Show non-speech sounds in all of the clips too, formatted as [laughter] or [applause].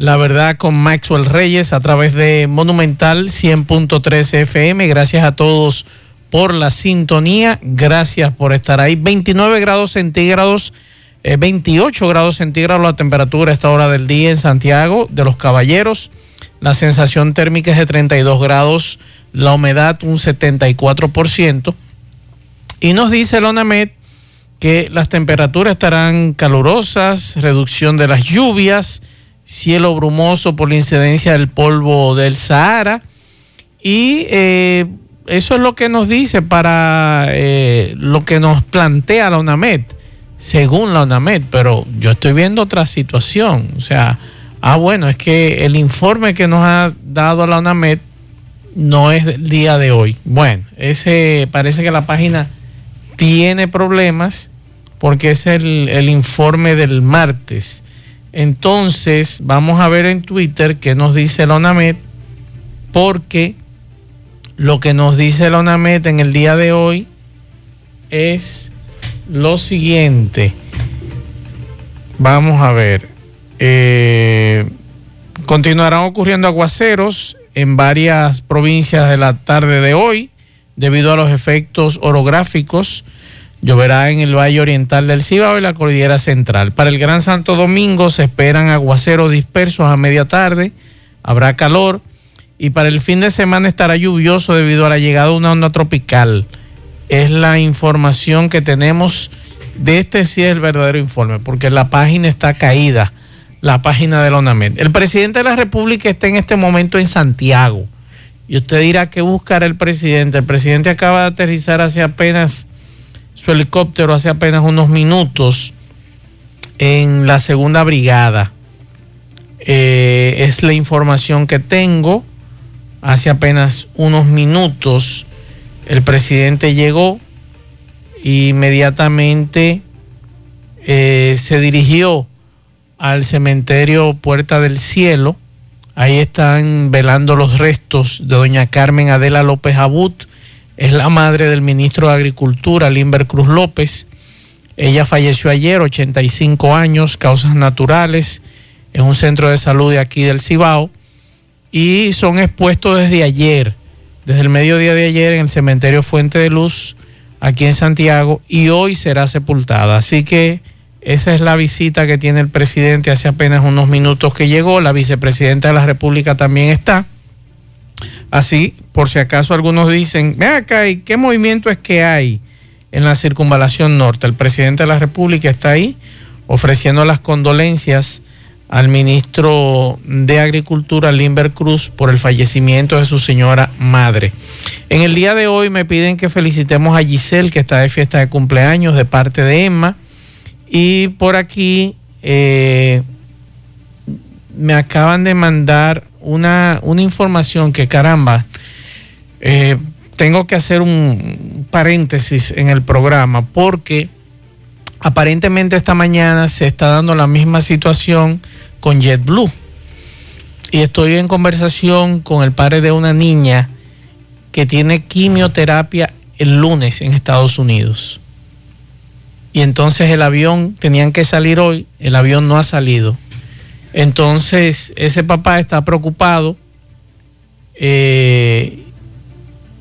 la verdad con Maxwell Reyes a través de Monumental 100.3 FM, gracias a todos por la sintonía, gracias por estar ahí, 29 grados centígrados, 28 eh, grados centígrados la temperatura a esta hora del día en Santiago de los Caballeros, la sensación térmica es de 32 grados, la humedad un 74%, y nos dice la ONAMED que las temperaturas estarán calurosas, reducción de las lluvias, cielo brumoso por la incidencia del polvo del Sahara. Y eh, eso es lo que nos dice para eh, lo que nos plantea la UNAMED, según la UNAMED, pero yo estoy viendo otra situación. O sea, ah, bueno, es que el informe que nos ha dado la UNAMED no es del día de hoy. Bueno, ese parece que la página tiene problemas porque es el, informe del martes. Entonces, vamos a ver en Twitter qué nos dice ONAMED, porque lo que nos dice la ONAMED en el día de hoy es lo siguiente. Vamos a ver. Eh, continuarán ocurriendo aguaceros en varias provincias de la tarde de hoy debido a los efectos orográficos. Lloverá en el Valle Oriental del Cibao y la Cordillera Central. Para el Gran Santo Domingo se esperan aguaceros dispersos a media tarde, habrá calor y para el fin de semana estará lluvioso debido a la llegada de una onda tropical. Es la información que tenemos de este sí es el verdadero informe, porque la página está caída, la página de la ONAMED. El presidente de la República está en este momento en Santiago y usted dirá que buscará el presidente. El presidente acaba de aterrizar hace apenas su helicóptero, hace apenas unos minutos, en la segunda brigada. Eh, es la información que tengo. Hace apenas unos minutos el presidente llegó e inmediatamente eh, se dirigió al cementerio Puerta del Cielo Ahí están velando los restos de doña Carmen Adela López Abut, es la madre del ministro de Agricultura, Limber Cruz López. Ella falleció ayer, 85 años, causas naturales, en un centro de salud de aquí del Cibao. Y son expuestos desde ayer, desde el mediodía de ayer en el cementerio Fuente de Luz, aquí en Santiago, y hoy será sepultada. Así que esa es la visita que tiene el presidente hace apenas unos minutos que llegó. La vicepresidenta de la República también está. Así, por si acaso algunos dicen, ve acá, ¿y qué movimiento es que hay en la circunvalación norte? El presidente de la República está ahí ofreciendo las condolencias al ministro de Agricultura, Limber Cruz, por el fallecimiento de su señora madre. En el día de hoy me piden que felicitemos a Giselle, que está de fiesta de cumpleaños de parte de Emma. Y por aquí eh, me acaban de mandar una, información que caramba, eh, tengo que hacer un paréntesis en el programa porque aparentemente esta mañana se está dando la misma situación con JetBlue. Y estoy en conversación con el padre de una niña que tiene quimioterapia el lunes en Estados Unidos y entonces el avión tenían que salir hoy, el avión no ha salido. Entonces ese papá está preocupado eh,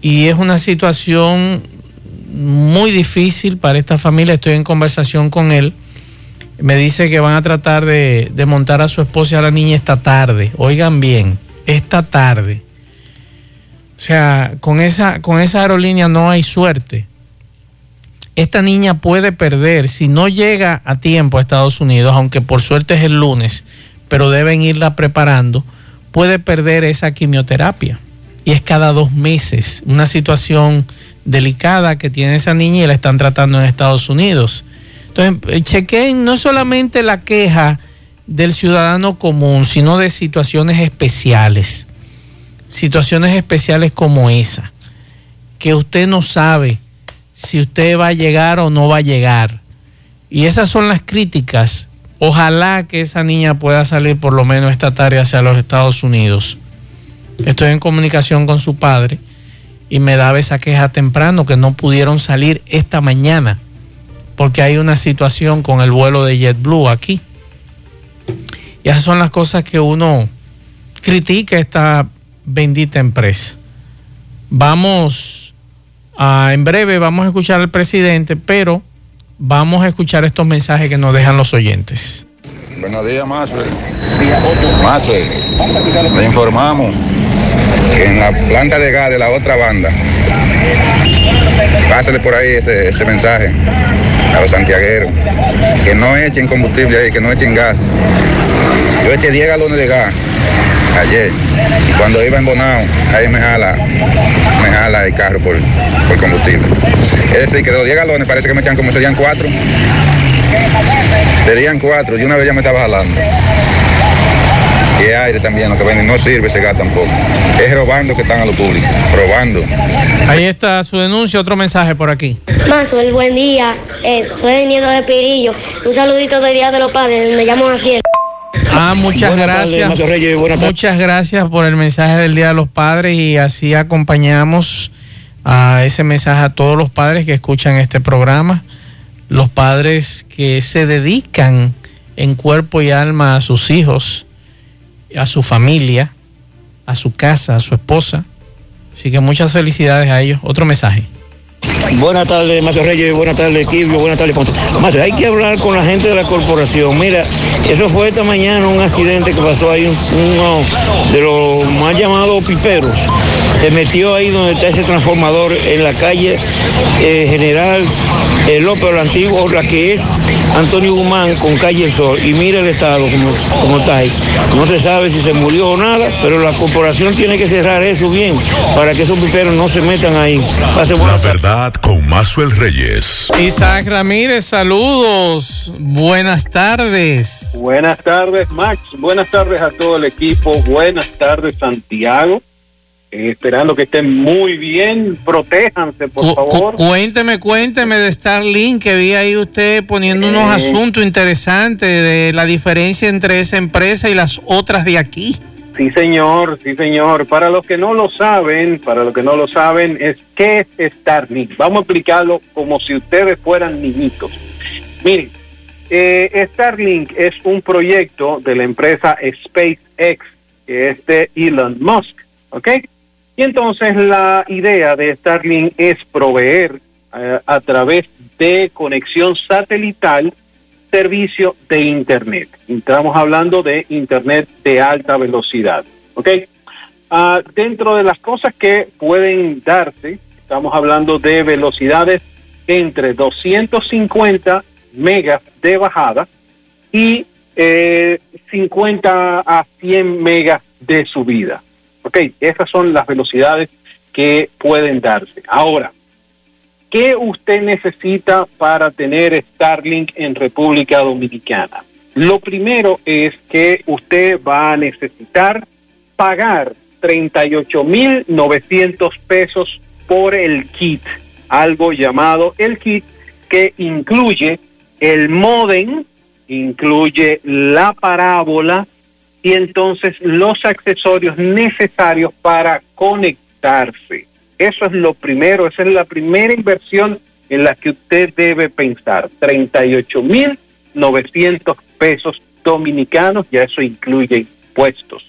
y es una situación muy difícil para esta familia. Estoy en conversación con él. Me dice que van a tratar de, de montar a su esposa y a la niña esta tarde. Oigan bien, esta tarde. O sea, con esa, con esa aerolínea no hay suerte esta niña puede perder, si no llega a tiempo a Estados Unidos, aunque por suerte es el lunes, pero deben irla preparando, puede perder esa quimioterapia. Y es cada dos meses, una situación delicada que tiene esa niña y la están tratando en Estados Unidos. Entonces, eh, chequen no solamente la queja del ciudadano común, sino de situaciones especiales. situaciones especiales como esa, que usted no sabe si usted va a llegar o no va a llegar. Y esas son las críticas. Ojalá que esa niña pueda salir por lo menos esta tarde hacia los Estados Unidos. Estoy en comunicación con su padre y me daba esa queja temprano que no pudieron salir esta mañana porque hay una situación con el vuelo de JetBlue aquí. Y esas son las cosas que uno critica esta bendita empresa. Vamos a, en breve, vamos a escuchar al presidente, pero vamos a escuchar estos mensajes que nos dejan los oyentes. Buenos días, Maxwell. Maxwell, le informamos en la planta de gas de la otra banda, pásale por ahí ese, ese mensaje a los santiagueros, que no echen combustible ahí, que no echen gas. Yo eché 10 galones de gas ayer. Y cuando iba en Bonao, ahí me jala, me jala el carro por, por combustible. Es decir, que de los 10 galones parece que me echan como serían 4. Serían 4, y una vez ya me estaba jalando. Y aire también, lo que venden no sirve ese gas tampoco. Es robando que están a lo público, robando. Ahí está su denuncia, otro mensaje por aquí. Mazo, el buen día. Eh, soy el nieto de Pirillo. Un saludito del Día de los Padres. Me llamo Jaciel. Ah, muchas Buenas gracias. Reyes, muchas gracias por el mensaje del Día de los Padres y así acompañamos a ese mensaje a todos los padres que escuchan este programa, los padres que se dedican en cuerpo y alma a sus hijos, a su familia, a su casa, a su esposa. Así que muchas felicidades a ellos. Otro mensaje. Buenas tardes, Mazo Reyes, buenas tardes, Kilvio, buenas tardes. Mazo, hay que hablar con la gente de la corporación. Mira, eso fue esta mañana un accidente que pasó ahí, un- uno de los más llamados piperos. Se metió ahí donde está ese transformador en la calle eh, General eh, López la Antiguo, la que es Antonio Guzmán con calle El Sol. Y mira el estado como, como está ahí. No se sabe si se murió o nada, pero la corporación tiene que cerrar eso bien para que esos piperos no se metan ahí. Pase La buenas verdad con Mazuel Reyes. Isaac Ramírez, saludos. Buenas tardes. Buenas tardes, Max. Buenas tardes a todo el equipo. Buenas tardes, Santiago. Eh, esperando que estén muy bien. Protéjanse, por Cu- cu- favor. cuénteme, cuénteme de Starlink, que vi ahí usted poniendo unos Eh. asuntos interesantes de la diferencia entre esa empresa y las otras de aquí. Sí, señor, sí, señor. Para los que no lo saben, para los que no lo saben, es qué es Starlink. Vamos a explicarlo como si ustedes fueran niñitos. Miren, eh, Starlink es un proyecto de la empresa SpaceX, que es de Elon Musk, ¿ok? Y entonces la idea de Starlink es proveer eh, a través de conexión satelital servicio de Internet. Estamos hablando de Internet de alta velocidad. ¿Ok? Ah, dentro de las cosas que pueden darse, estamos hablando de velocidades entre 250 megas de bajada y eh, 50 a 100 megas de subida. ¿Ok? Esas son las velocidades que pueden darse. Ahora, ¿Qué usted necesita para tener Starlink en República Dominicana? Lo primero es que usted va a necesitar pagar 38.900 pesos por el kit, algo llamado el kit que incluye el modem, incluye la parábola y entonces los accesorios necesarios para conectarse. Eso es lo primero, esa es la primera inversión en la que usted debe pensar. 38.900 pesos dominicanos, ya eso incluye impuestos.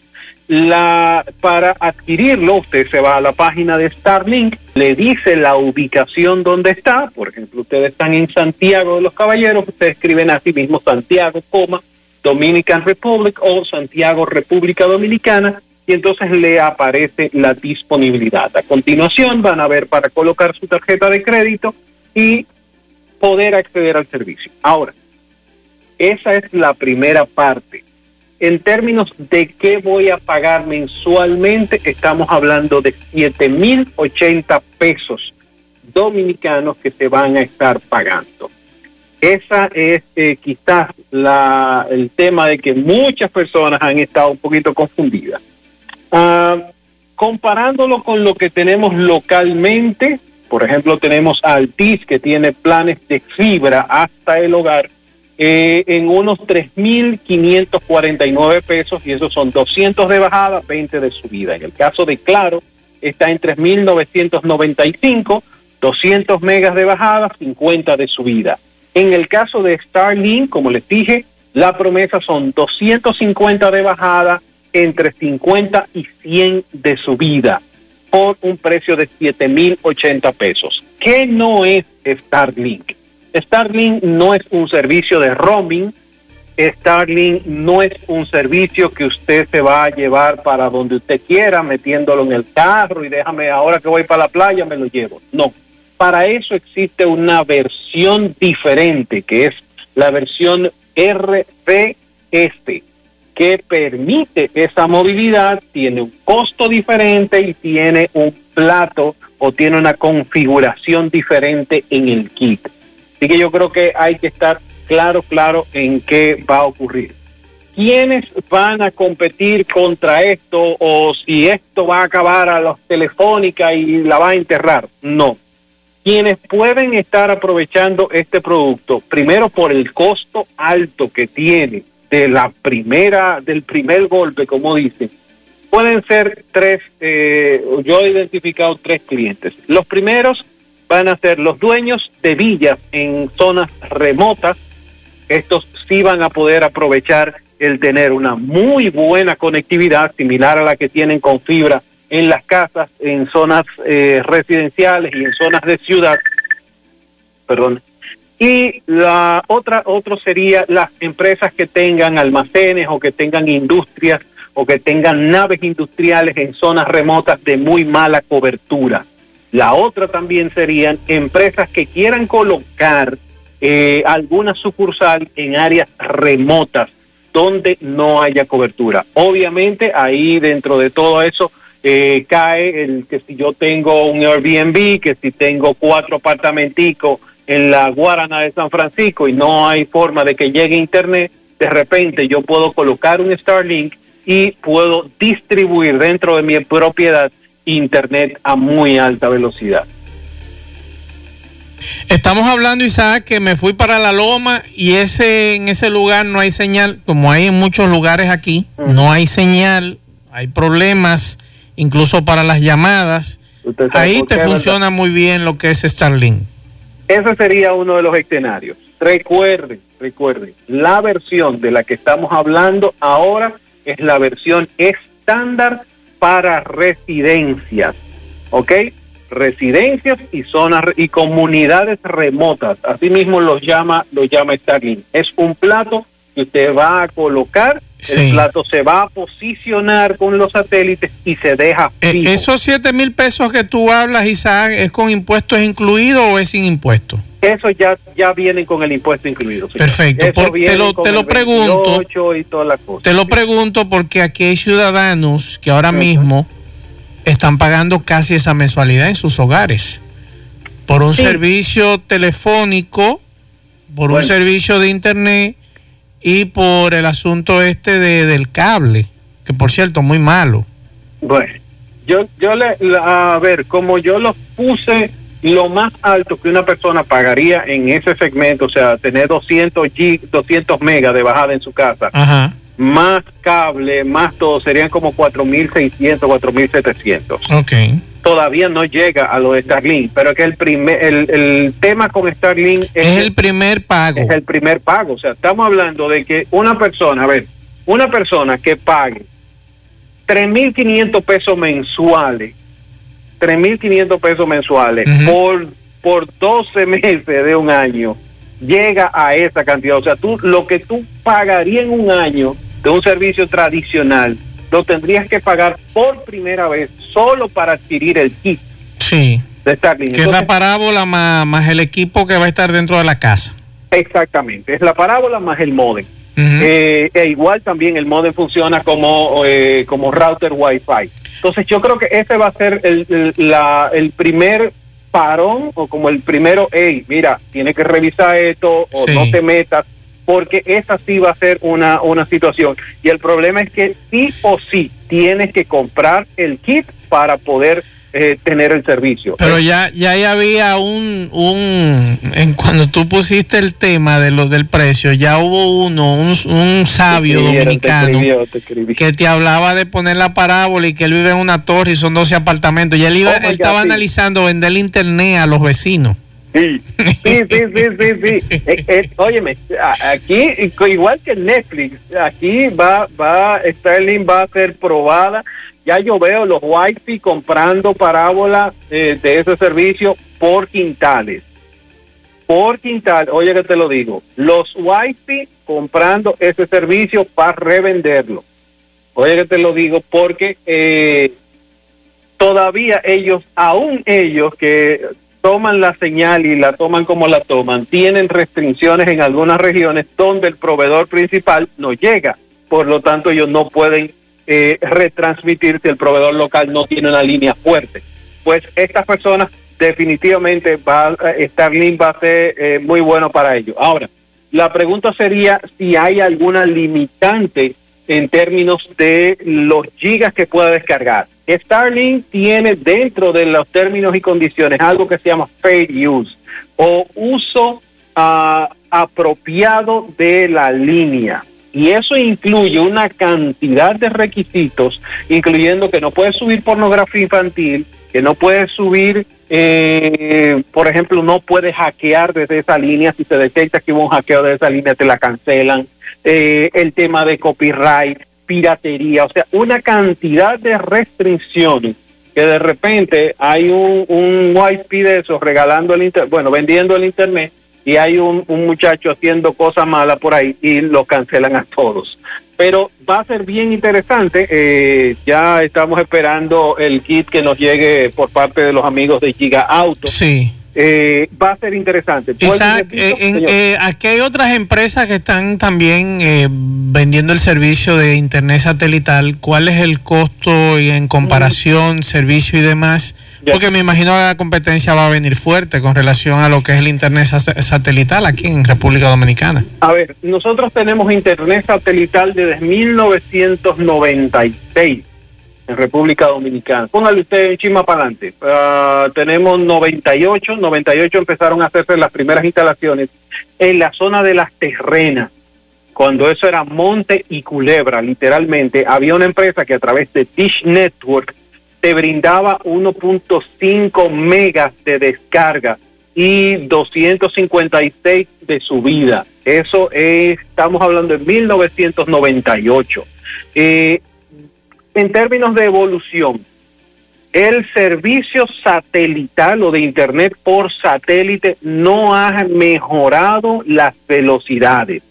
La, para adquirirlo, usted se va a la página de Starlink, le dice la ubicación donde está, por ejemplo, ustedes están en Santiago de los Caballeros, ustedes escriben así mismo Santiago, coma, Dominican Republic o Santiago República Dominicana, y entonces le aparece la disponibilidad. A continuación van a ver para colocar su tarjeta de crédito y poder acceder al servicio. Ahora, esa es la primera parte. En términos de qué voy a pagar mensualmente, estamos hablando de 7.080 pesos dominicanos que se van a estar pagando. Esa es eh, quizás la, el tema de que muchas personas han estado un poquito confundidas. Ah, comparándolo con lo que tenemos localmente, por ejemplo, tenemos Altis que tiene planes de fibra hasta el hogar eh, en unos 3.549 pesos y esos son 200 de bajada, 20 de subida. En el caso de Claro está en 3.995, 200 megas de bajada, 50 de subida. En el caso de Starlink, como les dije, la promesa son 250 de bajada, entre 50 y 100 de subida por un precio de 7.080 pesos. ¿Qué no es Starlink? Starlink no es un servicio de roaming. Starlink no es un servicio que usted se va a llevar para donde usted quiera, metiéndolo en el carro y déjame ahora que voy para la playa, me lo llevo. No. Para eso existe una versión diferente, que es la versión RPS que permite esa movilidad tiene un costo diferente y tiene un plato o tiene una configuración diferente en el kit. Así que yo creo que hay que estar claro, claro en qué va a ocurrir. ¿Quiénes van a competir contra esto o si esto va a acabar a los telefónica y la va a enterrar? No. Quienes pueden estar aprovechando este producto, primero por el costo alto que tiene, de la primera, del primer golpe, como dicen, pueden ser tres, eh, yo he identificado tres clientes. Los primeros van a ser los dueños de villas en zonas remotas. Estos sí van a poder aprovechar el tener una muy buena conectividad, similar a la que tienen con fibra en las casas, en zonas eh, residenciales y en zonas de ciudad. Perdón, y la otra, otro sería las empresas que tengan almacenes o que tengan industrias o que tengan naves industriales en zonas remotas de muy mala cobertura. La otra también serían empresas que quieran colocar eh, alguna sucursal en áreas remotas donde no haya cobertura. Obviamente ahí dentro de todo eso eh, cae el que si yo tengo un Airbnb, que si tengo cuatro apartamenticos en la Guarana de San Francisco y no hay forma de que llegue internet, de repente yo puedo colocar un Starlink y puedo distribuir dentro de mi propiedad internet a muy alta velocidad. Estamos hablando, Isaac, que me fui para la loma y ese en ese lugar no hay señal, como hay en muchos lugares aquí, no hay señal, hay problemas, incluso para las llamadas. Ahí te funciona muy bien lo que es Starlink. Ese sería uno de los escenarios. Recuerden, recuerden, la versión de la que estamos hablando ahora es la versión estándar para residencias, ¿ok? Residencias y zonas y comunidades remotas, así mismo los llama, lo llama. Es un plato que usted va a colocar el plato se va a posicionar con los satélites y se deja eh. ¿Esos 7 mil pesos que tú hablas, Isaac, es con impuestos incluido o es sin impuesto? Eso ya, ya viene con el impuesto incluido. Perfecto. te lo, te lo pregunto. te lo pregunto porque aquí hay ciudadanos que ahora mismo están pagando casi esa mensualidad en sus hogares por un servicio telefónico, por un servicio de internet y por el asunto este de, del cable, que por cierto, muy malo. Bueno, yo, yo le, a ver, como yo lo puse lo más alto que una persona pagaría en ese segmento, o sea, tener 200 G, 200 megas de bajada en su casa, más cable, más todo, serían como 4.600, 4.700. Ok todavía no llega a lo de Starlink, pero que el primer el, el tema con Starlink es, el primer pago. Es el primer pago, o sea, estamos hablando de que una persona, a ver, una persona que pague 3.500 pesos mensuales, 3.500 pesos mensuales por por 12 [laughs] meses de un año llega a esa cantidad, o sea, tú lo que tú pagarías en un año de un servicio tradicional lo tendrías que pagar por primera vez solo para adquirir el kit. Sí. De Starlink. Que es la parábola más, el equipo que va a estar dentro de la casa. Exactamente, es la parábola más el modem. Eh, e igual también el modem funciona como, eh, como router Wi-Fi. Entonces yo creo que ese va a ser el, la, el primer parón o como el primero, hey, mira, tiene que revisar esto o no te metas porque esa sí va a ser una, una situación. Y el problema es que sí o sí tienes que comprar el kit para poder eh, tener el servicio. Pero ya, ya había un, un, en cuando tú pusiste el tema de lo del precio, ya hubo uno, un, un sabio dominicano que te hablaba de poner la parábola y que él vive en una torre y son 12 apartamentos. Y él, iba, oh estaba analizando vender internet a los vecinos. Sí, sí, sí, sí, sí. Eh, eh, óyeme, aquí, igual que Netflix, aquí va, va, Sterling va a ser probada. Ya yo veo los wifi comprando parábolas eh, de ese servicio por quintales. Por quintal, oye que te lo digo, los wifi comprando ese servicio para revenderlo. Oye que te lo digo porque todavía ellos, aún ellos que toman la señal y la toman como la toman, tienen restricciones en algunas regiones donde el proveedor principal no llega. Por lo tanto, ellos no pueden eh, retransmitir si el proveedor local no tiene una línea fuerte. Pues estas personas definitivamente va, eh, Starlink va a ser eh, muy bueno para ellos. Ahora, la pregunta sería si hay alguna limitante en términos de los gigas que pueda descargar. Starlink tiene dentro de los términos y condiciones algo que se llama fair use o uso ah, apropiado de la línea. Y eso incluye una cantidad de requisitos, incluyendo que no puedes subir pornografía infantil, que no puedes subir, eh, por ejemplo, no puedes hackear desde esa línea. Si se detecta que hubo un hackeo de esa línea, te la cancelan. Eh, el tema de copyright, piratería, o sea, una cantidad de restricciones que de repente hay un, un wifi de esos regalando el internet, bueno, vendiendo el internet y hay un, un muchacho haciendo cosas malas por ahí y lo cancelan a todos. Pero va a ser bien interesante, eh, ya estamos esperando el kit que nos llegue por parte de los amigos de Giga Auto. Sí eh, va a ser interesante. Isaac, eh, eh, aquí hay otras empresas que están también vendiendo el servicio de Internet satelital. ¿Cuál es el costo y en comparación, servicio y demás? Porque me imagino que la competencia va a venir fuerte con relación a lo que es el Internet satelital aquí en República Dominicana. A ver, nosotros tenemos Internet satelital desde 1996 en República Dominicana. Póngale usted en chima para adelante. Ah, tenemos 98, 98 empezaron a hacerse las primeras instalaciones en la zona de las terrenas, cuando eso era monte y culebra, literalmente. Había una empresa que a través de Dish Network te brindaba 1.5 megas de descarga y 256 de subida. Eso es, estamos hablando de 1998. Eh, en términos de evolución, el servicio satelital o de Internet por satélite no ha mejorado las velocidades.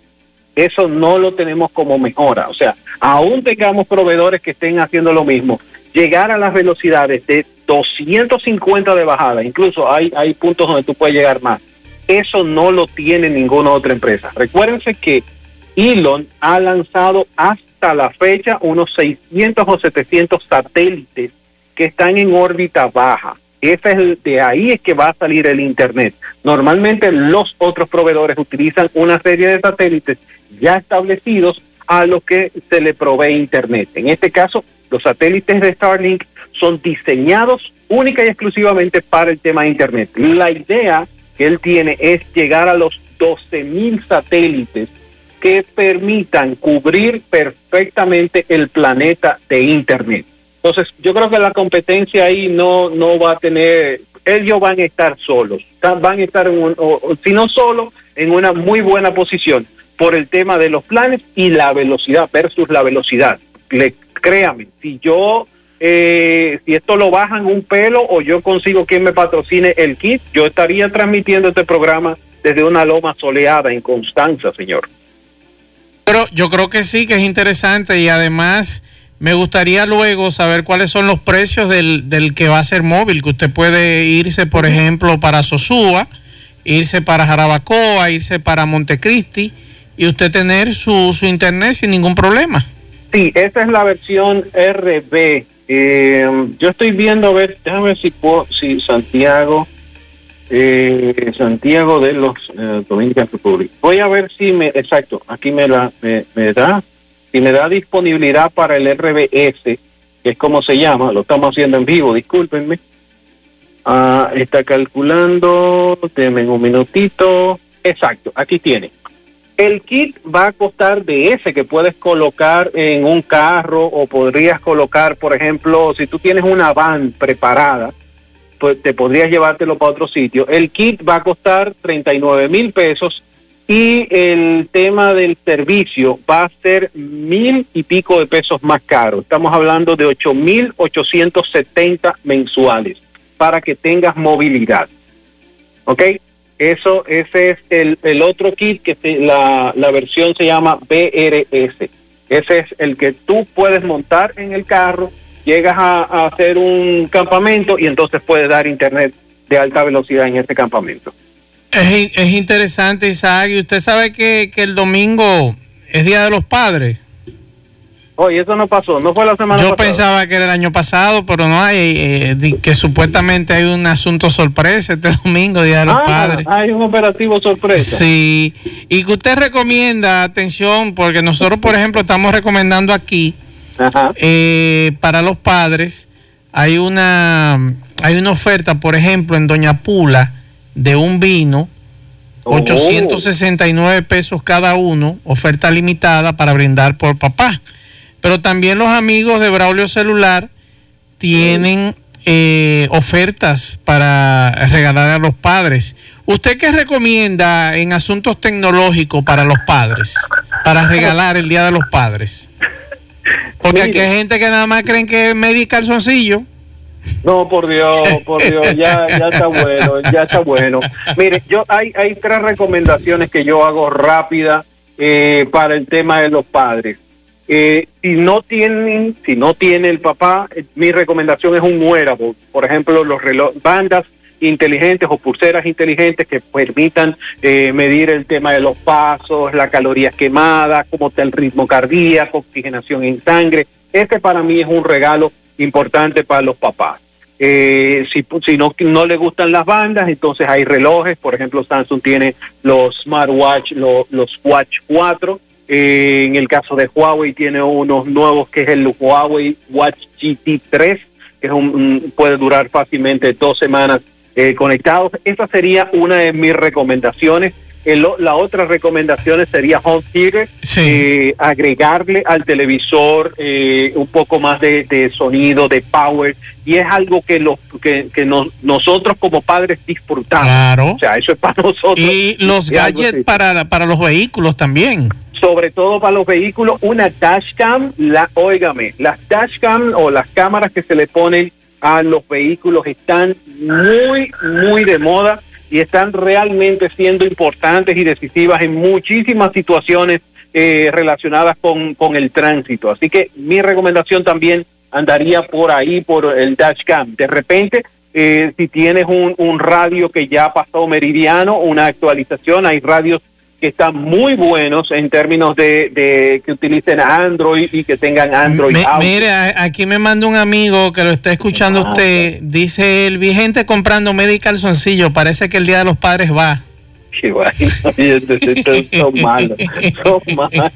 Eso no lo tenemos como mejora. O sea, aún tengamos proveedores que estén haciendo lo mismo, llegar a las velocidades de 250 de bajada, incluso hay, hay puntos donde tú puedes llegar más. Eso no lo tiene ninguna otra empresa. Recuérdense que Elon ha lanzado hasta hasta la fecha unos 600 o 700 satélites que están en órbita baja. Ese es de ahí es que va a salir el Internet. Normalmente los otros proveedores utilizan una serie de satélites ya establecidos a los que se le provee Internet. En este caso, los satélites de Starlink son diseñados única y exclusivamente para el tema de Internet. La idea que él tiene es llegar a los 12.000 satélites que permitan cubrir perfectamente el planeta de Internet. Entonces, yo creo que la competencia ahí no, no va a tener, ellos van a estar solos, van a estar, en un, si no solo, en una muy buena posición por el tema de los planes y la velocidad versus la velocidad. Le, créame, si yo, eh, si esto lo bajan un pelo o yo consigo quien me patrocine el kit, yo estaría transmitiendo este programa desde una loma soleada en Constanza, señor. Pero yo creo que sí, que es interesante y además me gustaría luego saber cuáles son los precios del, del que va a ser móvil, que usted puede irse, por ejemplo, para Sosúa, irse para Jarabacoa, irse para Montecristi y usted tener su, su internet sin ningún problema. Sí, esa es la versión RB. Eh, yo estoy viendo, a ver, déjame ver si puedo, si Santiago, Eh, Santiago de los eh, Dominican Republic. Voy a ver si me, exacto, aquí me la me, da, si me da disponibilidad para el RBS, que es como se llama, lo estamos haciendo en vivo, discúlpenme. Ah, está calculando, denme un minutito. Exacto, aquí tiene. El kit va a costar de ese que puedes colocar en un carro o podrías colocar, por ejemplo, si tú tienes una van preparada, pues te podrías llevártelo para otro sitio. El kit va a costar 39 mil pesos y el tema del servicio va a ser mil y pico de pesos más caro. Estamos hablando de 8 mil 870 mensuales para que tengas movilidad. ¿Ok? Eso, ese es el, el otro kit que la, la versión se llama BRS. Ese es el que tú puedes montar en el carro, llegas a, a hacer un campamento y entonces puedes dar internet de alta velocidad en ese campamento. Es, es interesante, Isaac. Y usted sabe que, que el domingo es Día de los Padres. Oye, eso no pasó, no fue la semana Yo pasada. pensaba que era el año pasado, pero no hay, eh, di- que supuestamente hay un asunto sorpresa este [laughs] domingo, Día de los Ah, Padres. hay un operativo sorpresa. Sí, y que usted recomienda, atención, porque nosotros, por ejemplo, estamos recomendando aquí Ajá. eh, para los padres, hay una, hay una oferta, por ejemplo, en Doña Pula, de un vino, Oh. 869 pesos cada uno, oferta limitada para brindar por papá. Pero también los amigos de Braulio Celular tienen eh, ofertas para regalar a los padres. ¿Usted qué recomienda en asuntos tecnológicos para los padres? Para regalar el Día de los Padres. Porque aquí hay gente que nada más creen que es medio calzoncillo. No, por Dios, por Dios, ya, ya está [laughs] bueno, ya está bueno. Mire, yo hay, hay tres recomendaciones que yo hago rápida eh, para el tema de los padres. Eh, si no tienen, si no tiene el papá, eh, mi recomendación es un wearable, por ejemplo, los reloj, bandas inteligentes o pulseras inteligentes que permitan eh, medir el tema de los pasos, las calorías quemadas, cómo está el ritmo cardíaco, oxigenación en sangre. Este para mí es un regalo importante para los papás. Eh, si si no, no le gustan las bandas, entonces hay relojes. Por ejemplo, Samsung tiene los smartwatch, lo- los Watch 4. Eh, en el caso de Huawei tiene unos nuevos que es el Huawei Watch GT3, que es un- puede durar fácilmente dos semanas eh, conectados. Esa sería una de mis recomendaciones. El o- la otra recomendación sería Home Theater, Sí. eh, agregarle al televisor eh, un poco más de, de sonido, de power, y es algo que, los, que, que nos- nosotros como padres disfrutamos. Claro. O sea, eso es para nosotros. Y los gadgets para, para los vehículos también. sobre todo para los vehículos, una dashcam, la, óigame, las dashcam o las cámaras que se le ponen a los vehículos están muy, muy de moda y están realmente siendo importantes y decisivas en muchísimas situaciones eh, relacionadas con, con el tránsito. Así que mi recomendación también andaría por ahí, por el dashcam. De repente, eh, si tienes un, un radio que ya pasó meridiano, una actualización, hay radios que están muy buenos en términos de, de que utilicen Android y que tengan Android Me- mire, aquí me manda un amigo que lo está escuchando Ah, usted. Dice el vigente comprando medio calzoncillo. Parece que el Día de los Padres va. [laughs] Son malos, son malos.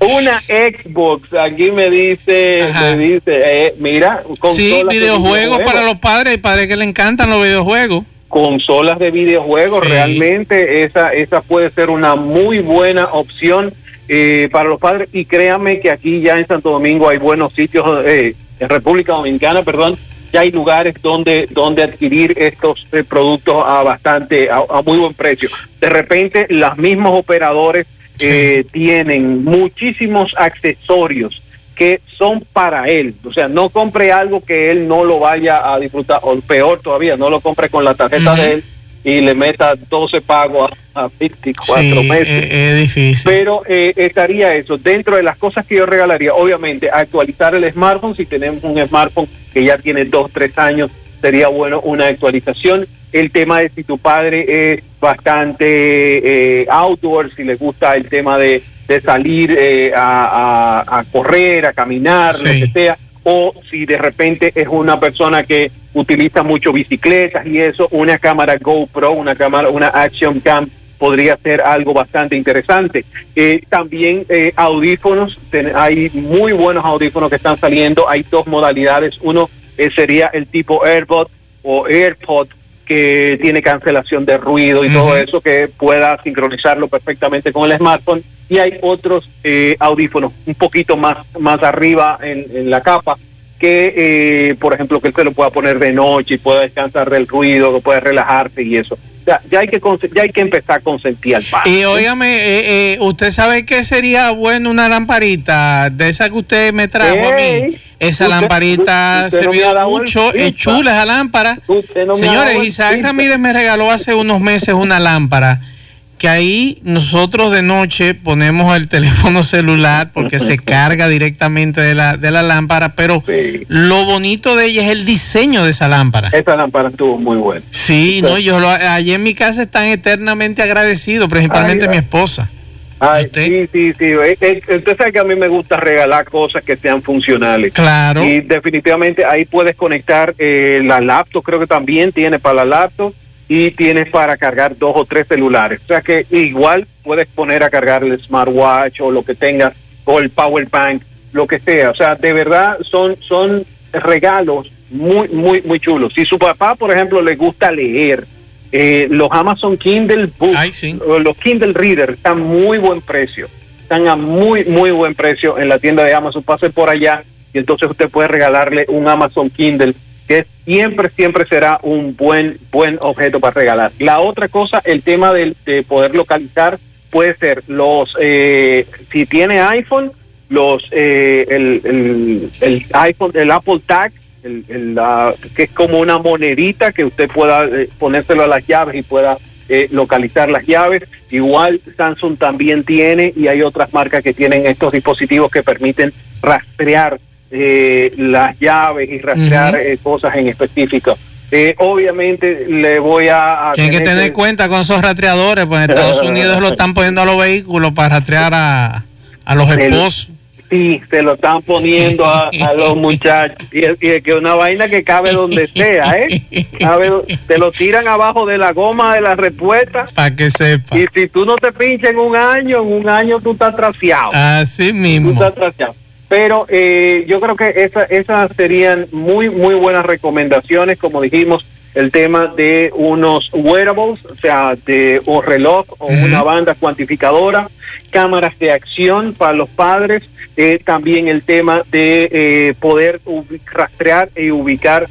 Una Xbox, aquí me dice, Ajá. me dice, eh, mira, Sí, consolas de videojuegos para los padres. Hay padres que le encantan los videojuegos. Consolas de videojuegos, Sí. realmente esa, esa puede ser una muy buena opción eh, para los padres y créanme que aquí ya en Santo Domingo hay buenos sitios, eh, en República Dominicana, perdón, ya hay lugares donde, donde adquirir estos eh, productos a bastante, a, a muy buen precio. De repente, los mismos operadores eh, tienen muchísimos accesorios que son para él. O sea, no compre algo que él no lo vaya a disfrutar, o peor todavía, no lo compre con la tarjeta de él y le meta 12 pagos a, a 24 Sí, meses. es, es difícil. Pero eh, estaría eso. Dentro de las cosas que yo regalaría, obviamente, actualizar el smartphone. Si tenemos un smartphone que ya tiene dos, tres años, sería bueno una actualización. El tema de si tu padre es bastante eh, outdoor, si le gusta el tema de, de salir eh, a, a- a correr, a caminar, lo que sea, o si de repente es una persona que utiliza mucho bicicletas y eso, una cámara GoPro, una cámara, una Action Cam podría ser algo bastante interesante. Eh, también eh, audífonos, hay muy buenos audífonos que están saliendo, hay dos modalidades, uno eh, sería el tipo AirPod o AirPod que tiene cancelación de ruido y todo eso que pueda sincronizarlo perfectamente con el smartphone. Y hay otros audífonos un poquito más más arriba en, en la capa que por ejemplo que él se lo pueda poner de noche y pueda descansar del ruido que pueda relajarse y eso ya, hay que ya hay que empezar a consentir al padre. Y óigame, eh, eh, usted sabe que sería bueno una lamparita de esa que usted me trajo a mí. Esa lamparita servido mucho, es chula esa lámpara. Señores, Isaac Ramírez me regaló hace unos meses una lámpara que ahí nosotros de noche ponemos el teléfono celular porque se [laughs] carga directamente de la, de la lámpara, pero lo bonito de ella es el diseño de esa lámpara. Esa lámpara estuvo muy buena. Sí, no, yo lo, allí en mi casa están eternamente agradecidos, principalmente mi esposa. Ay, sí, sí, sí. Eh, eh, usted sabe que a mí me gusta regalar cosas que sean funcionales. Claro. Y definitivamente ahí puedes conectar eh, la laptop, creo que también tiene para la laptop y tienes para cargar dos o tres celulares. O sea que igual puedes poner a cargar el smartwatch o lo que tengas, o el power bank, lo que sea. O sea, de verdad son, son regalos muy, muy, muy chulos. Si su papá, por ejemplo, le gusta leer, eh, los Amazon Kindle Books, los Kindle Reader están muy buen precio. Están a muy, muy buen precio en la tienda de Amazon. Pase por allá y entonces usted puede regalarle un Amazon Kindle que siempre, siempre será un buen, buen objeto para regalar. La otra cosa, el tema de, poder localizar, puede ser los, eh, si tiene iPhone, los, eh, el, el, iPhone, el Apple Tag, el, que es como una monedita que usted pueda eh, ponérselo a las llaves y pueda localizar las llaves. Igual Samsung también tiene y hay otras marcas que tienen estos dispositivos que permiten rastrear eh, las llaves y rastrear eh, cosas en específico. Eh, obviamente le voy a... Tienen que tener cuenta con esos rastreadores, pues en Estados [laughs] Unidos lo están poniendo a los vehículos para rastrear a, a los esposos. Sí, se lo están poniendo a, los [laughs] muchachos. Y es, que una vaina que cabe donde sea, ¿eh? te lo tiran abajo de la goma de la respuesta. Para que sepa. Y si tú no te pinchas en un año, en un año tú estás traciado. Así mismo. Tú estás traciado. Pero eh, yo creo que esa, esas serían muy, muy buenas recomendaciones, como dijimos, el tema de unos wearables, o sea, de un reloj o una banda cuantificadora, cámaras de acción para los padres, eh, también el tema de eh, poder rastrear y ubicar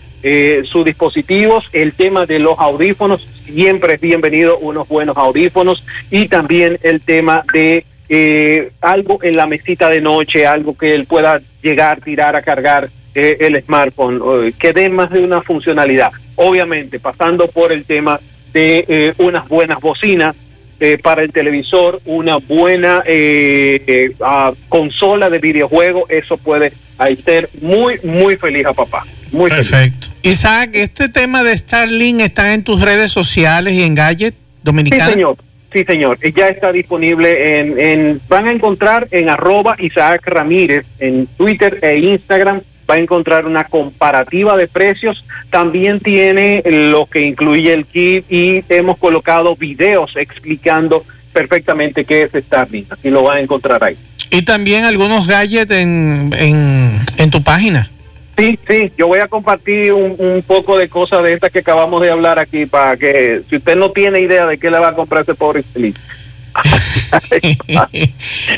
sus dispositivos, el tema de los audífonos, siempre es bienvenido unos buenos audífonos y también el tema de eh, algo en la mesita de noche, algo que él pueda llegar, tirar a cargar eh, el smartphone, que dé más de una funcionalidad. Obviamente, pasando por el tema de eh, unas buenas bocinas para el televisor, una buena consola de videojuego, eso puede hacer muy, muy feliz a papá. Muy Perfecto. Isaac, este tema de Starlink está en tus redes sociales y en Gadget Dominicana. Sí, señor. Sí, señor. Ya está disponible en, van a encontrar en arroba Isaac Ramírez en Twitter e Instagram. Va a encontrar una comparativa de precios. También tiene lo que incluye el kit y hemos colocado videos explicando perfectamente qué es Starlink. Así lo va a encontrar ahí. Y también algunos gadgets en, en, en tu página. Sí, sí, yo voy a compartir un, poco de cosas de estas que acabamos de hablar aquí para que si usted no tiene idea de qué le va a comprar ese pobre feliz. [laughs]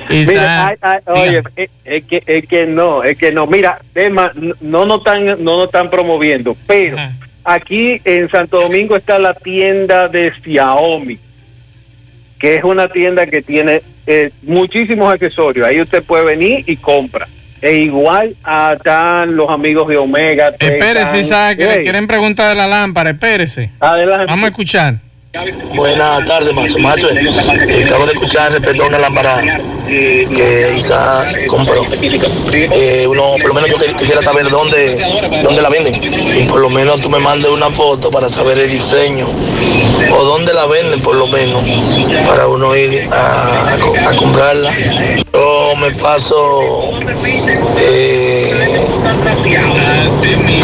Mira, oye, es, que, es que no, es que no. Mira, Emma, no nos están, no nos están promoviendo, pero aquí en Santo Domingo está la tienda de Xiaomi, que es una tienda que tiene eh, muchísimos accesorios. Ahí usted puede venir y compra. E igual están los amigos de Omega. Espérese, Isaac, que le quieren preguntar de la lámpara. Espérese. Adelante. Vamos a escuchar. Buenas tardes, macho. Macho, eh, acabo de escuchar respecto a una lámpara que Isaac compró. Eh, uno, por lo menos yo quisiera saber dónde, dónde la venden. Y por lo menos tú me mandes una foto para saber el diseño. O dónde la venden, por lo menos, para uno ir a, a comprarla. Yo me paso eh,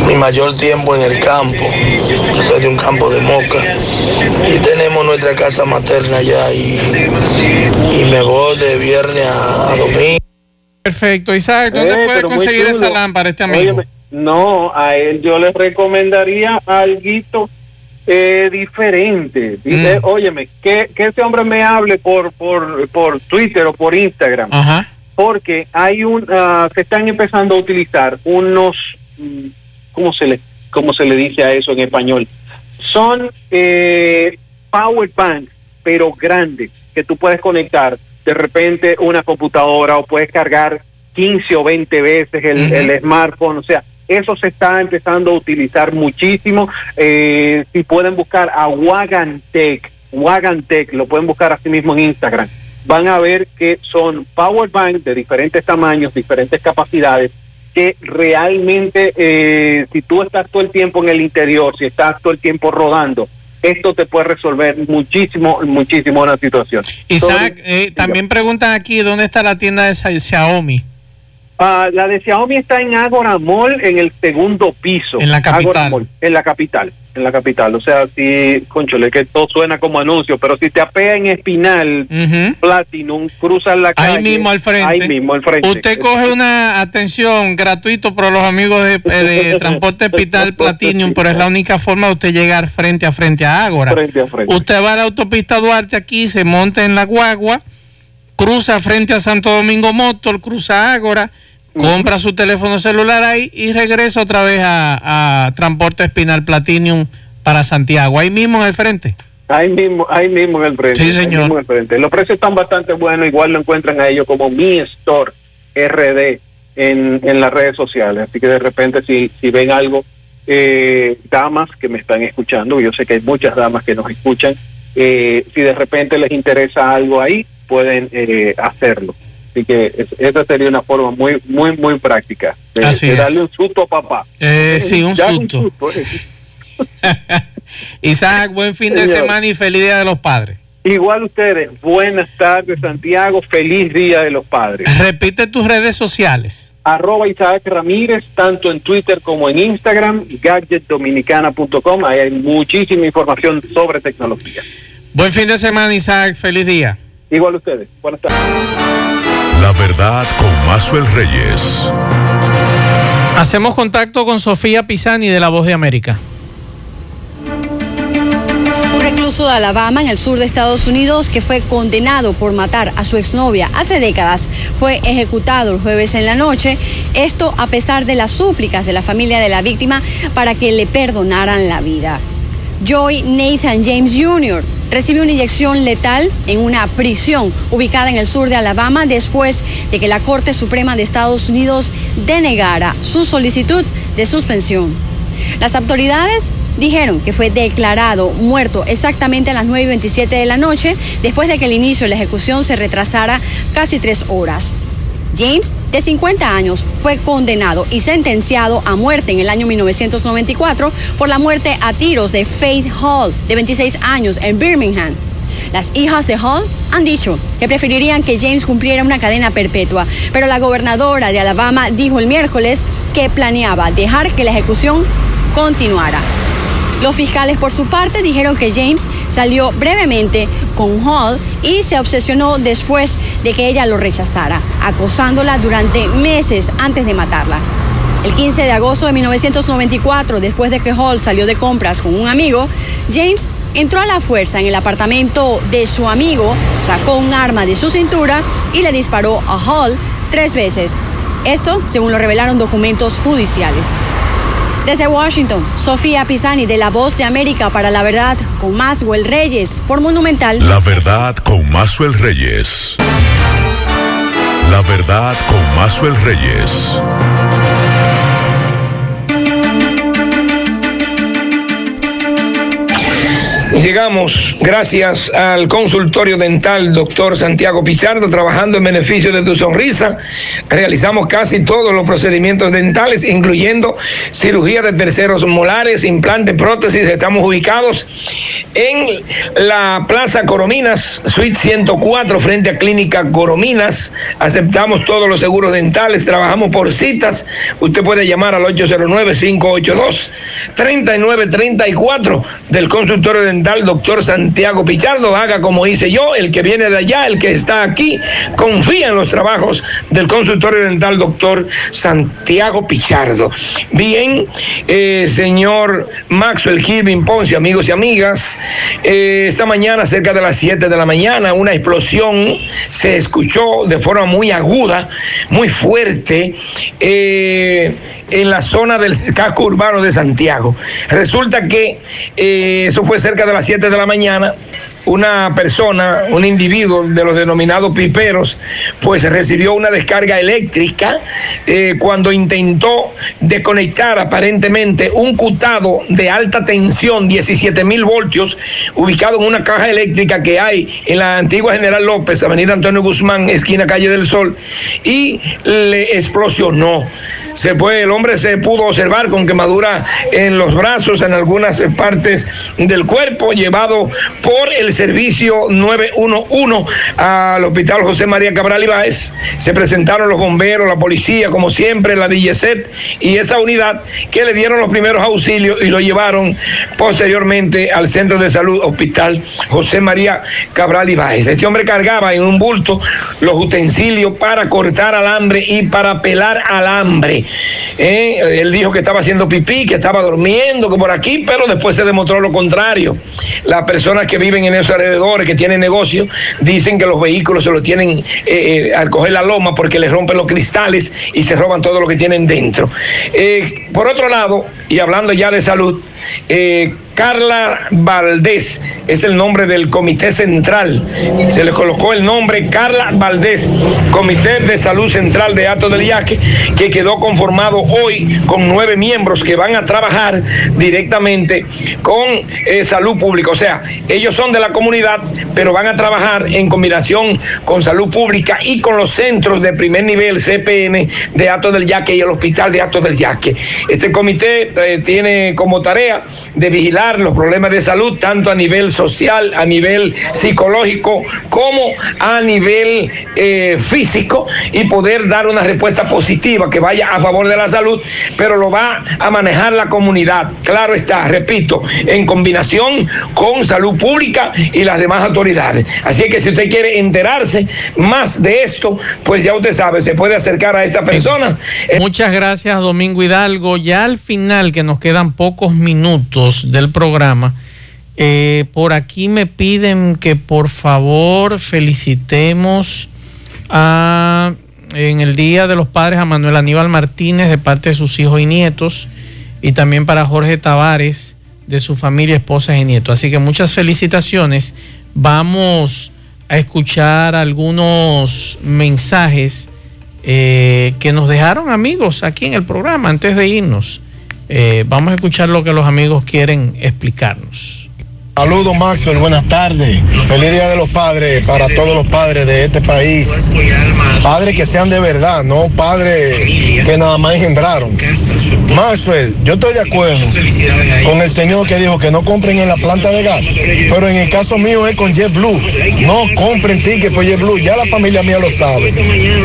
mi mayor tiempo en el campo. Yo soy de un campo de moca. Y tenemos nuestra casa materna allá y, y me voy de viernes a, a domingo. Perfecto. Isaac, ¿dónde Eh, puede pero muy conseguir esa lámpara este amigo? No, a él yo le recomendaría algo eh, diferente. Dice, Mm. óyeme, que, que ese hombre me hable por, por, por Twitter o por Instagram. Ajá. porque hay un ah, se están empezando a utilizar unos mm, cómo se le cómo se le dice a eso en español son eh, power banks pero grandes que tú puedes conectar de repente una computadora o puedes cargar 15 o 20 veces el, el smartphone o sea eso se está empezando a utilizar muchísimo eh, si pueden buscar a Wagan Tech Wagan Tech lo pueden buscar así mismo en Instagram van a ver que son power bank de diferentes tamaños, diferentes capacidades, que realmente eh, si tú estás todo el tiempo en el interior, si estás todo el tiempo rodando, esto te puede resolver muchísimo, muchísimo una situación. Isaac, eh, también preguntan aquí dónde está la tienda de Xi- Xiaomi. Ah, la de Xiaomi está en Agora Mall, en el segundo piso. En la capital. Mall, en la capital, en la capital. O sea, si, conchole, que todo suena como anuncio, pero si te apea en Espinal, Ujú. Platinum, cruzas la calle. Ahí mismo al frente. Ahí mismo al frente. Usted coge una atención gratuito para los amigos de, de [laughs] Transporte Hospital Platinum, pero es la única forma de usted llegar frente a frente a Ágora. Frente a frente. Usted va a la autopista Duarte aquí, se monta en la guagua, cruza frente a Santo Domingo Motor, cruza Ágora, compra su teléfono celular ahí y regresa otra vez a, a Transporte Espinal Platinum para Santiago. Ahí mismo en el frente. Ahí mismo, ahí mismo en el frente. Sí, ahí señor. mismo en el frente. Los precios están bastante buenos, igual lo encuentran a ellos como Mi Store RD en, en las redes sociales. Así que de repente si, si ven algo, eh, damas que me están escuchando, yo sé que hay muchas damas que nos escuchan, eh, si de repente les interesa algo ahí, pueden eh, hacerlo. Así que es- esa sería una forma muy, muy, muy práctica de, darle un susto a papá. Eh, sí, un [laughs] susto. susto, eh. [laughs] Isaac, buen fin de semana y feliz Día de los Padres. Igual ustedes, buenas tardes Santiago, feliz Día de los Padres. Repite tus redes sociales. Arroba Isaac Ramírez, tanto en Twitter como en Instagram, gadgetdominicana.com, ahí hay muchísima información sobre tecnología. Buen fin de semana, Isaac. Feliz día. Igual ustedes, buenas tardes. La verdad con Mazuel Reyes. Hacemos contacto con Sofía Pisani de La Voz de América. Un recluso de Alabama, en el sur de Estados Unidos, que fue condenado por matar a su exnovia hace décadas, fue ejecutado el jueves en la noche. Esto a pesar de las súplicas de la familia de la víctima para que le perdonaran la vida. Joy Nathan James Jr. recibió una inyección letal en una prisión ubicada en el sur de Alabama después de que la Corte Suprema de Estados Unidos denegara su solicitud de suspensión. Las autoridades dijeron que fue declarado muerto exactamente a las 9 y 27 de la noche después de que el inicio de la ejecución se retrasara casi tres horas. James, de 50 años, fue condenado y sentenciado a muerte en el año 1994 por la muerte a tiros de Faith Hall, de 26 años, en Birmingham. Las hijas de Hall han dicho que preferirían que James cumpliera una cadena perpetua, pero la gobernadora de Alabama dijo el miércoles que planeaba dejar que la ejecución continuara. Los fiscales, por su parte, dijeron que James salió brevemente con Hall y se obsesionó después de que ella lo rechazara, acosándola durante meses antes de matarla. El 15 de agosto de 1994, después de que Hall salió de compras con un amigo, James entró a la fuerza en el apartamento de su amigo, sacó un arma de su cintura y le disparó a Hall tres veces. Esto, según lo revelaron documentos judiciales. Desde Washington, Sofía Pisani de La Voz de América para la Verdad con Maswell Reyes por Monumental. La verdad con Mazuel Reyes. La verdad con Mazuel Reyes. Llegamos gracias al consultorio dental doctor Santiago Pichardo, trabajando en beneficio de tu sonrisa. Realizamos casi todos los procedimientos dentales, incluyendo cirugía de terceros molares, implante, prótesis. Estamos ubicados en la Plaza Corominas, Suite 104, frente a Clínica Corominas. Aceptamos todos los seguros dentales, trabajamos por citas. Usted puede llamar al 809-582-3934 del consultorio dental doctor Santiago Pichardo. Haga como hice yo, el que viene de allá, el que está aquí, confía en los trabajos del consultorio dental doctor Santiago Pichardo. Bien, eh, señor Maxwell Kirvin Ponce, amigos y amigas, eh, esta mañana, cerca de las 7 de la mañana, una explosión se escuchó de forma muy aguda, muy fuerte. Eh, en la zona del casco urbano de Santiago. Resulta que eh, eso fue cerca de las 7 de la mañana una persona, un individuo de los denominados piperos, pues recibió una descarga eléctrica eh, cuando intentó desconectar aparentemente un cutado de alta tensión, 17 mil voltios, ubicado en una caja eléctrica que hay en la antigua General López, Avenida Antonio Guzmán, esquina Calle del Sol, y le explosionó se puede, el hombre se pudo observar con quemadura en los brazos, en algunas partes del cuerpo, llevado por el servicio 911 al hospital José María Cabral Ibáez. Se presentaron los bomberos, la policía, como siempre, la DGCET y esa unidad que le dieron los primeros auxilios y lo llevaron posteriormente al centro de salud hospital José María Cabral Ibáez. Este hombre cargaba en un bulto los utensilios para cortar alambre y para pelar alambre. Eh, él dijo que estaba haciendo pipí, que estaba durmiendo, que por aquí, pero después se demostró lo contrario. Las personas que viven en esos alrededores, que tienen negocio, dicen que los vehículos se los tienen eh, eh, al coger la loma porque les rompen los cristales y se roban todo lo que tienen dentro. por otro lado, y hablando ya de salud, Carla Valdés es el nombre del comité central. Se le colocó el nombre Carla Valdés, Comité de Salud Central de Ato del Yaque, que quedó conformado hoy con nueve miembros que van a trabajar directamente con eh, salud pública. O sea, ellos son de la comunidad, pero van a trabajar en combinación con salud pública y con los centros de primer nivel CPN de Ato del Yaque y el Hospital de Ato del Yaque. Este comité eh, tiene como tarea de vigilar los problemas de salud, tanto a nivel social, a nivel psicológico, como a nivel eh, físico, y poder dar una respuesta positiva que vaya a favor de la salud, pero lo va a manejar la comunidad. Claro está, repito, en combinación con salud pública y las demás autoridades. Así que si usted quiere enterarse más de esto, pues ya usted sabe, se puede acercar a esta persona. Muchas gracias, Domingo Hidalgo. Ya al final, que nos quedan pocos minutos del programa. Eh, por aquí me piden que por favor felicitemos a, en el Día de los Padres a Manuel Aníbal Martínez de parte de sus hijos y nietos y también para Jorge Tavares de su familia, esposas y nietos. Así que muchas felicitaciones. Vamos a escuchar algunos mensajes eh, que nos dejaron amigos aquí en el programa antes de irnos. Eh, vamos a escuchar lo que los amigos quieren explicarnos. Saludos Maxwell, buenas tardes. Feliz Día de los Padres para todos los padres de este país. Padres que sean de verdad, no padres que nada más engendraron. Maxwell, yo estoy de acuerdo con el señor que dijo que no compren en la planta de gas, pero en el caso mío es con JetBlue. No compren tickets por JetBlue, ya la familia mía lo sabe.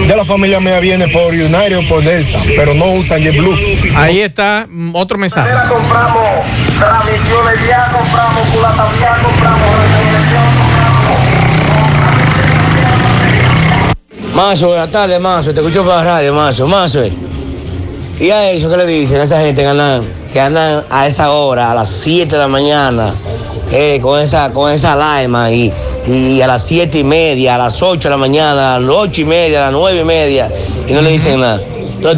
Ya la familia mía viene por United o por Delta, pero no usan JetBlue. Ahí está mm, otro mensaje. Ya compramos transmisiones, ya compramos Mazo, buenas tardes, Mazo. Te escucho por la radio, Mazo. Mazo. ¿Y a eso qué le dicen a esa gente que andan, que andan a esa hora, a las 7 de la mañana, eh, con esa, con esa alarma y, y a las 7 y media, a las 8 de la mañana, a las 8 y media, a las 9 y media, y no le dicen nada?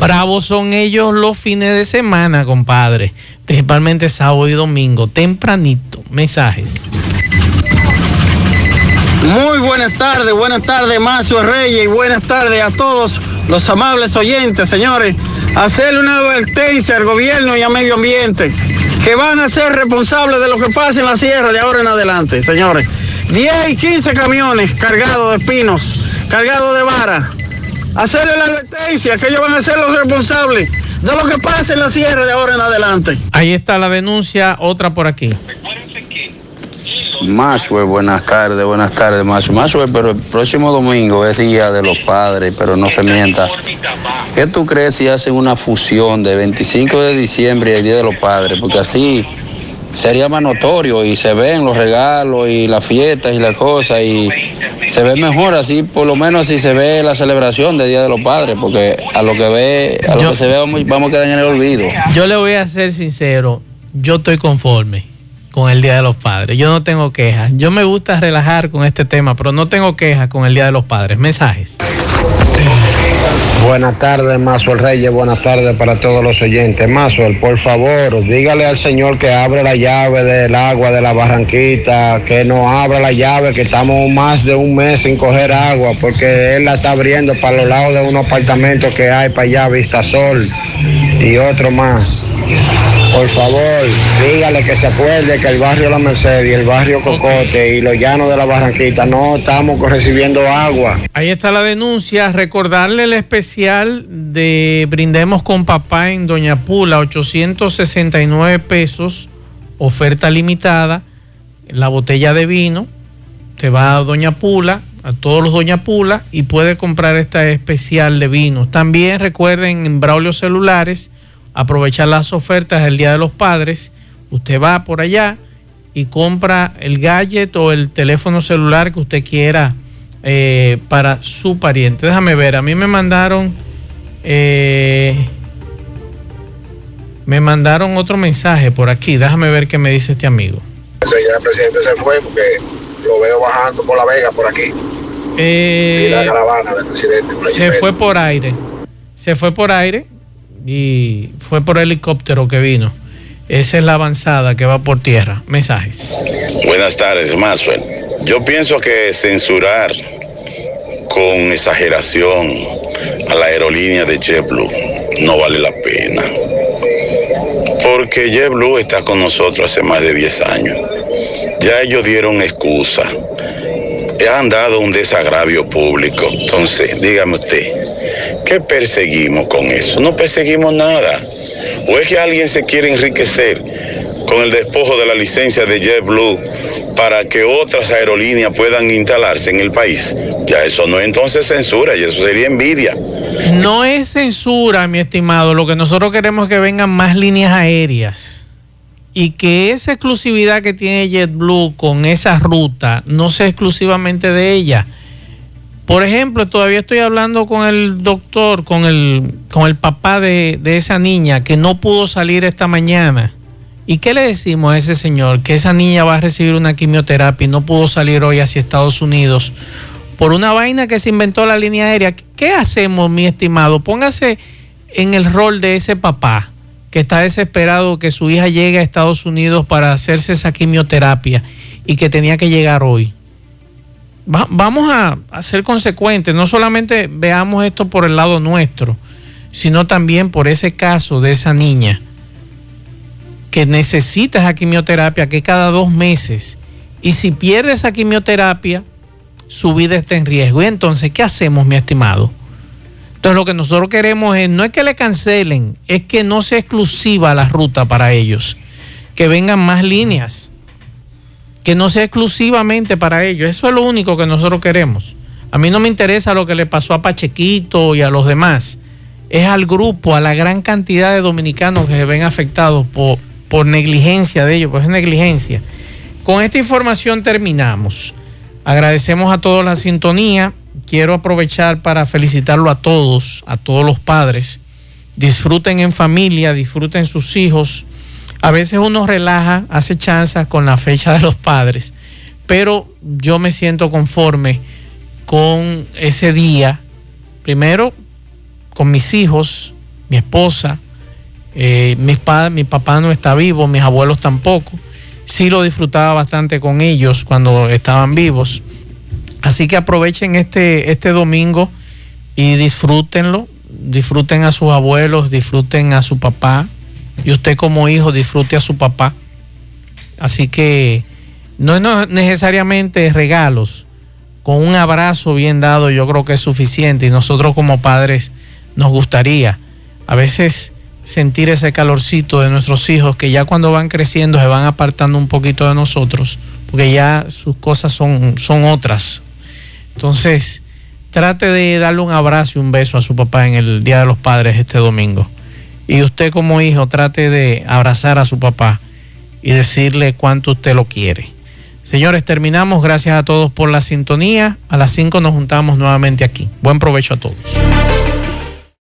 Bravos son ellos los fines de semana, compadre principalmente sábado y domingo, tempranito. Mensajes. Muy buenas tardes, buenas tardes, Macio Reyes, y buenas tardes a todos los amables oyentes, señores. Hacerle una advertencia al gobierno y al medio ambiente. que van a ser responsables de lo que pase en la sierra de ahora en adelante, señores. 10 y 15 camiones cargados de espinos, cargados de vara. Hacerle la advertencia que ellos van a ser los responsables de lo que pase en la sierra de ahora en adelante. Ahí está la denuncia, otra por aquí. Mashue, buenas tardes, buenas tardes, Mashue. Mashue, pero el próximo domingo es Día de los Padres, pero no se mienta. ¿Qué tú crees si hacen una fusión de 25 de diciembre y el Día de los Padres? Porque así sería más notorio y se ven los regalos y las fiestas y las cosas y se ve mejor así, por lo menos así se ve la celebración del Día de los Padres, porque a lo que ve, a lo Yo- que se ve vamos, vamos a quedar en el olvido. Yo le voy a ser sincero, yo estoy conforme con el Día de los Padres. Yo no tengo quejas. Yo me gusta relajar con este tema, pero no tengo quejas con el Día de los Padres. Mensajes. Buenas tardes, Mazuel Reyes. Buenas tardes para todos los oyentes. Mazuel, por favor, dígale al señor que abre la llave del agua de la barranquita, que no abra la llave, que estamos más de un mes sin coger agua, porque él la está abriendo para los lados de unos apartamentos que hay para allá, Vista Sol y otro más. Por favor, dígale que se acuerde que el barrio La Merced y el barrio Cocote y los llanos de la Barranquita no estamos recibiendo agua. Ahí está la denuncia. Recordarle el especial de Brindemos con Papá en Doña Pula, 869 pesos, oferta limitada. La botella de vino, te va a Doña Pula, a todos los Doña Pula, y puede comprar esta especial de vino. También recuerden en Braulio Celulares, aprovechar las ofertas del Día de los Padres. Usted va por allá y compra el gadget o el teléfono celular que usted quiera eh, para su pariente. Déjame ver, a mí me mandaron, eh, me mandaron otro mensaje por aquí. Déjame ver qué me dice este amigo. ya el presidente se fue porque lo veo bajando por la vega por aquí. Eh, y la caravana del presidente. se fue por aire, se fue por aire y fue por helicóptero que vino. Esa es la avanzada que va por tierra. Mensajes. Buenas tardes, Maxwell. Yo pienso que censurar con exageración a la aerolínea de JetBlue no vale la pena. Porque JetBlue está con nosotros hace más de 10 años. Ya ellos dieron excusa. Han dado un desagravio público. Entonces, dígame usted, ¿qué perseguimos con eso? No perseguimos nada. ¿O es que alguien se quiere enriquecer con el despojo de la licencia de JetBlue para que otras aerolíneas puedan instalarse en el país? Ya eso no es entonces censura, y eso sería envidia. No es censura, mi estimado. Lo que nosotros queremos es que vengan más líneas aéreas y que esa exclusividad que tiene JetBlue con esa ruta no sea exclusivamente de ella. Por ejemplo, todavía estoy hablando con el doctor, con el, con el papá de, de esa niña que no pudo salir esta mañana. ¿Y qué le decimos a ese señor? Que esa niña va a recibir una quimioterapia y no pudo salir hoy hacia Estados Unidos por una vaina que se inventó la línea aérea. ¿Qué hacemos, mi estimado? Póngase en el rol de ese papá que está desesperado que su hija llegue a Estados Unidos para hacerse esa quimioterapia y que tenía que llegar hoy. Va- vamos a, a ser consecuentes, no solamente veamos esto por el lado nuestro, sino también por ese caso de esa niña que necesita esa quimioterapia que cada dos meses y si pierde esa quimioterapia su vida está en riesgo. Y entonces, ¿qué hacemos, mi estimado? Entonces, lo que nosotros queremos es, no es que le cancelen, es que no sea exclusiva la ruta para ellos, que vengan más líneas, que no sea exclusivamente para ellos. Eso es lo único que nosotros queremos. A mí no me interesa lo que le pasó a Pachequito y a los demás. Es al grupo, a la gran cantidad de dominicanos que se ven afectados por, por negligencia de ellos, pues es negligencia. Con esta información terminamos. Agradecemos a todos la sintonía. Quiero aprovechar para felicitarlo a todos, a todos los padres. Disfruten en familia, disfruten sus hijos. A veces uno relaja, hace chanzas con la fecha de los padres, pero yo me siento conforme con ese día. Primero, con mis hijos, mi esposa, eh, mis pa- mi papá no está vivo, mis abuelos tampoco. Sí lo disfrutaba bastante con ellos cuando estaban vivos. Así que aprovechen este, este domingo y disfrútenlo. Disfruten a sus abuelos, disfruten a su papá y usted como hijo disfrute a su papá. Así que no es necesariamente regalos, con un abrazo bien dado yo creo que es suficiente y nosotros como padres nos gustaría a veces sentir ese calorcito de nuestros hijos que ya cuando van creciendo se van apartando un poquito de nosotros porque ya sus cosas son, son otras. Entonces, trate de darle un abrazo y un beso a su papá en el Día de los Padres este domingo. Y usted como hijo trate de abrazar a su papá y decirle cuánto usted lo quiere. Señores, terminamos. Gracias a todos por la sintonía. A las 5 nos juntamos nuevamente aquí. Buen provecho a todos.